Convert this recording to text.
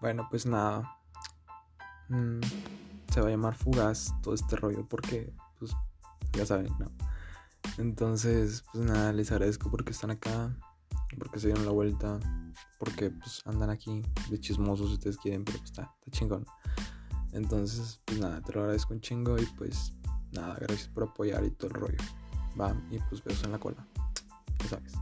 Bueno, pues nada. Mm, se va a llamar fugaz todo este rollo porque, pues, ya saben, ¿no? Entonces, pues nada, les agradezco porque están acá, porque se dieron la vuelta, porque pues andan aquí de chismosos si ustedes quieren, pero pues está, está chingón. Entonces, pues nada, te lo agradezco un chingo y pues nada, gracias por apoyar y todo el rollo. Va, y pues besos en la cola. Ya sabes.